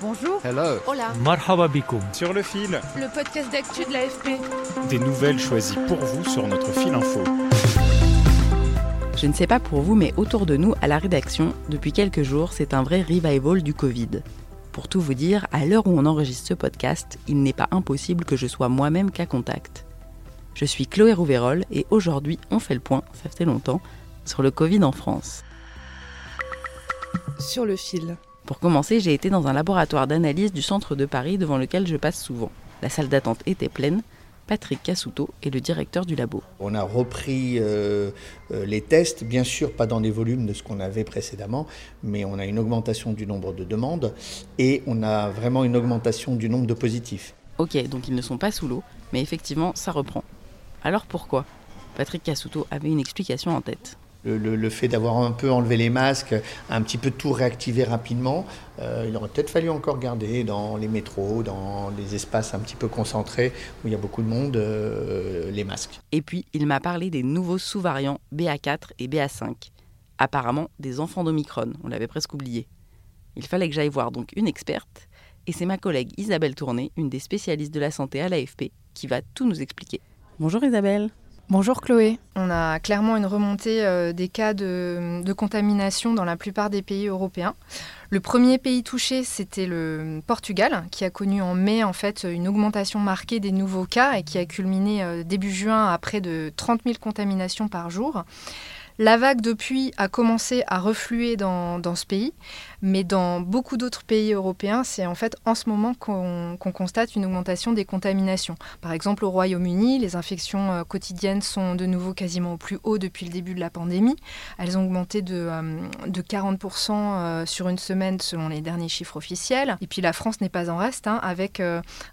Bonjour. Hello. Hola. Marhaba bikoum. Sur le fil, Le podcast d'actu de l'AFP. des nouvelles choisies pour vous sur notre fil info. Je ne sais pas pour vous, mais autour de nous, à la rédaction, depuis quelques jours, c'est un vrai revival du Covid. Pour tout vous dire, à l'heure où on enregistre ce podcast, il n'est pas impossible que je sois moi-même cas contact. Je suis Chloé Rouverol et aujourd'hui, on fait le point, ça fait longtemps, sur le Covid en France. Sur le fil. Pour commencer, j'ai été dans un laboratoire d'analyse du centre de Paris devant lequel je passe souvent. La salle d'attente était pleine. Patrick Cassouto est le directeur du labo. On a repris euh, euh, les tests, bien sûr pas dans les volumes de ce qu'on avait précédemment, mais on a une augmentation du nombre de demandes et on a vraiment une augmentation du nombre de positifs. Ok, donc ils ne sont pas sous l'eau, mais effectivement, ça reprend. Alors pourquoi? Patrick Cassouto avait une explication en tête. Le, le- le fait d'avoir un peu enlevé les masques, un petit peu tout réactivé rapidement, euh, il aurait peut-être fallu encore garder dans les métros, dans les espaces un petit peu concentrés où il y a beaucoup de monde, euh, les masques. Et puis, il m'a parlé des nouveaux sous-variants BA4 et BA5. Apparemment, des enfants d'Omicron, on l'avait presque oublié. Il fallait que j'aille voir donc une experte, et c'est ma collègue Isabelle Tourné, une des spécialistes de la santé à l'AFP, qui va tout nous expliquer. Bonjour Isabelle. Bonjour Chloé. On a clairement une remontée euh, des cas de, contamination dans la plupart des pays européens. Le premier pays touché, c'était le Portugal, qui a connu en mai en fait une augmentation marquée des nouveaux cas et qui a culminé euh, début juin à près de 30 000 contaminations par jour. La vague depuis a commencé à refluer dans, dans ce pays, mais dans beaucoup d'autres pays européens, c'est en fait en ce moment qu'on constate une augmentation des contaminations. Par exemple, au Royaume-Uni, les infections euh, quotidiennes sont de nouveau quasiment au plus haut depuis le début de la pandémie. Elles ont augmenté de, euh, de 40% euh, sur une semaine selon les derniers chiffres officiels. Et puis la France n'est pas en reste, hein, avec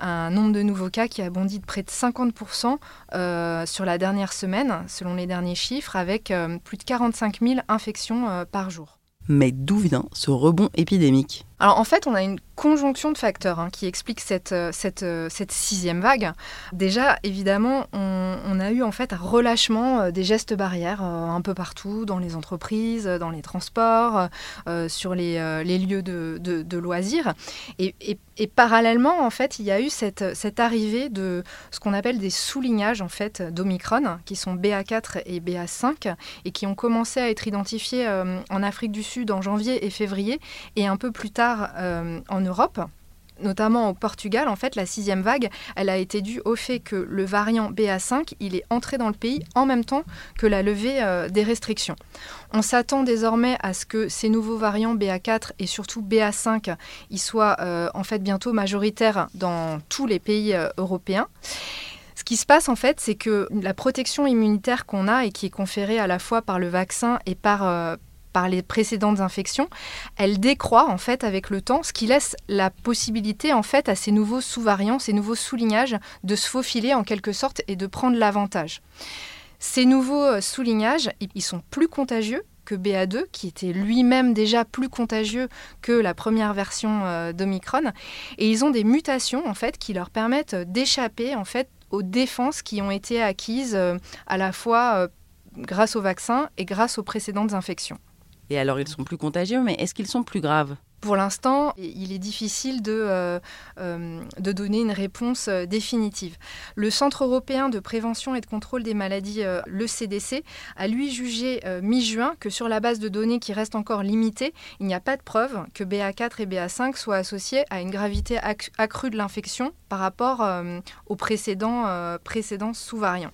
un nombre de nouveaux cas qui a bondi de près de 50% euh, sur la dernière semaine, selon les derniers chiffres, avec plus de 45 000 infections euh, par jour. Mais d'où vient ce rebond épidémique? Alors en fait, on a une conjonction de facteurs hein, qui explique cette, euh, cette, euh, cette sixième vague. Déjà, évidemment, on, a eu en fait un relâchement euh, des gestes barrières un peu partout, dans les entreprises, dans les transports, sur les, les lieux de, de- loisirs. Et, et- et parallèlement, en fait, il y a eu cette, cette arrivée de ce qu'on appelle des soulignages en fait d'Omicron, qui sont BA4 et BA5, et qui ont commencé à être identifiés en Afrique du Sud en janvier et février, et un peu plus tard euh, en Europe. Notamment au Portugal, en fait, la sixième vague, elle a été due au fait que le variant BA5, il est entré dans le pays en même temps que la levée euh, des restrictions. On s'attend désormais à ce que ces nouveaux variants BA4 et surtout BA5, ils soient euh, en fait bientôt majoritaires dans tous les pays européens. Ce qui se passe en fait, c'est que la protection immunitaire qu'on a et qui est conférée à la fois par le vaccin et par, par les précédentes infections, elle décroît en fait avec le temps, ce qui laisse la possibilité en fait à ces nouveaux sous-variants, ces nouveaux soulignages de se faufiler en quelque sorte et de prendre l'avantage. Ces nouveaux euh, soulignages, ils- sont plus contagieux que BA2, qui était lui-même déjà plus contagieux que la première version euh, d'Omicron, et ils ont des mutations qui leur permettent euh, d'échapper en fait aux défenses qui ont été acquises à la fois grâce au vaccin et grâce aux précédentes infections. Et alors ils sont plus contagieux, mais est-ce qu'ils sont plus graves? Pour l'instant, il est difficile de, euh, euh, donner une réponse euh, définitive. Le Centre européen de prévention et de contrôle des maladies, le CDC, a lui jugé mi-juin que sur la base de données qui reste encore limitée, il n'y a pas de preuve que BA4 et BA5 soient associés à une gravité acc- accrue de l'infection par rapport aux précédents, sous-variants.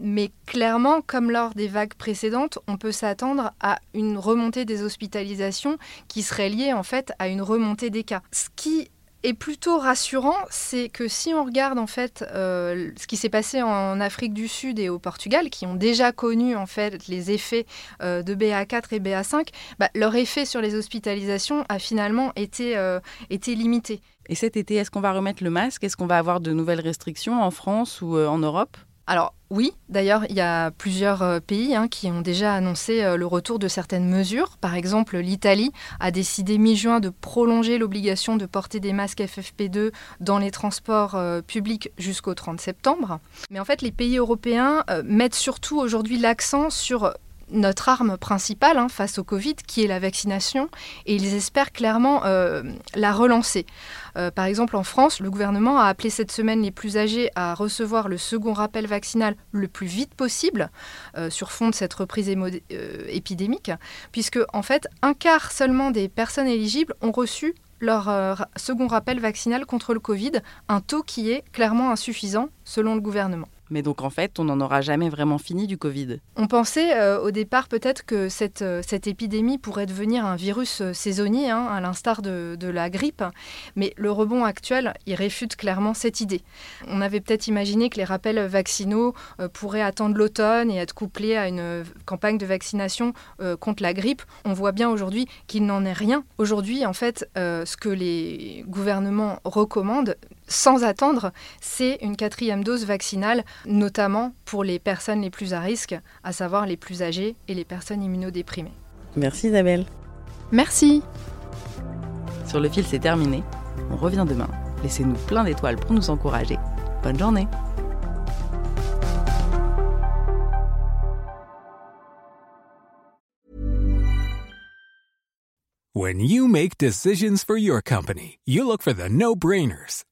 Mais clairement, comme lors des vagues précédentes, on peut s'attendre à une remontée des hospitalisations qui serait liée en fait à une remontée des cas. Ce qui est plutôt rassurant, c'est que si on regarde en fait euh, ce qui s'est passé en Afrique du Sud et au Portugal, qui ont déjà connu en fait les effets euh, de BA4 et BA5, bah, leur effet sur les hospitalisations a finalement été, euh, été limité. Et cet été, est-ce qu'on va remettre le masque? Est-ce qu'on va avoir de nouvelles restrictions en France ou en Europe? Alors oui, d'ailleurs, il y a plusieurs euh, pays hein, qui ont déjà annoncé euh, le retour de certaines mesures. Par exemple, l'Italie a décidé mi-juin de prolonger l'obligation de porter des masques FFP2 dans les transports euh, publics jusqu'au 30 septembre. Mais en fait, les pays européens mettent surtout aujourd'hui l'accent sur notre arme principale hein, face au Covid, qui est la vaccination, et ils espèrent clairement euh, la relancer. Euh, par exemple, en France, le gouvernement a appelé cette semaine les plus âgés à recevoir le second rappel vaccinal le plus vite possible, euh, sur fond de cette reprise épidémique, puisque en fait, un quart seulement des personnes éligibles ont reçu leur second rappel vaccinal contre le Covid, un taux qui est clairement insuffisant selon le gouvernement. Mais donc en fait, on n'en aura jamais vraiment fini du Covid. On pensait euh, au départ peut-être que cette, euh, cette épidémie pourrait devenir un virus euh, saisonnier, hein, à l'instar de, de, la grippe, mais le rebond actuel, il réfute clairement cette idée. On avait peut-être imaginé que les rappels vaccinaux pourraient attendre l'automne et être couplés à une campagne de vaccination contre la grippe. On voit bien aujourd'hui qu'il n'en est rien. Aujourd'hui, en fait, ce que les gouvernements recommandent, sans attendre, c'est une quatrième dose vaccinale, notamment pour les personnes les plus à risque, à savoir les plus âgées et les personnes immunodéprimées. Merci Isabelle. Merci. Sur le fil, c'est terminé. On revient demain. Laissez-nous plein d'étoiles pour nous encourager. Bonne journée. When you make decisions for your company, you look for the no-brainers.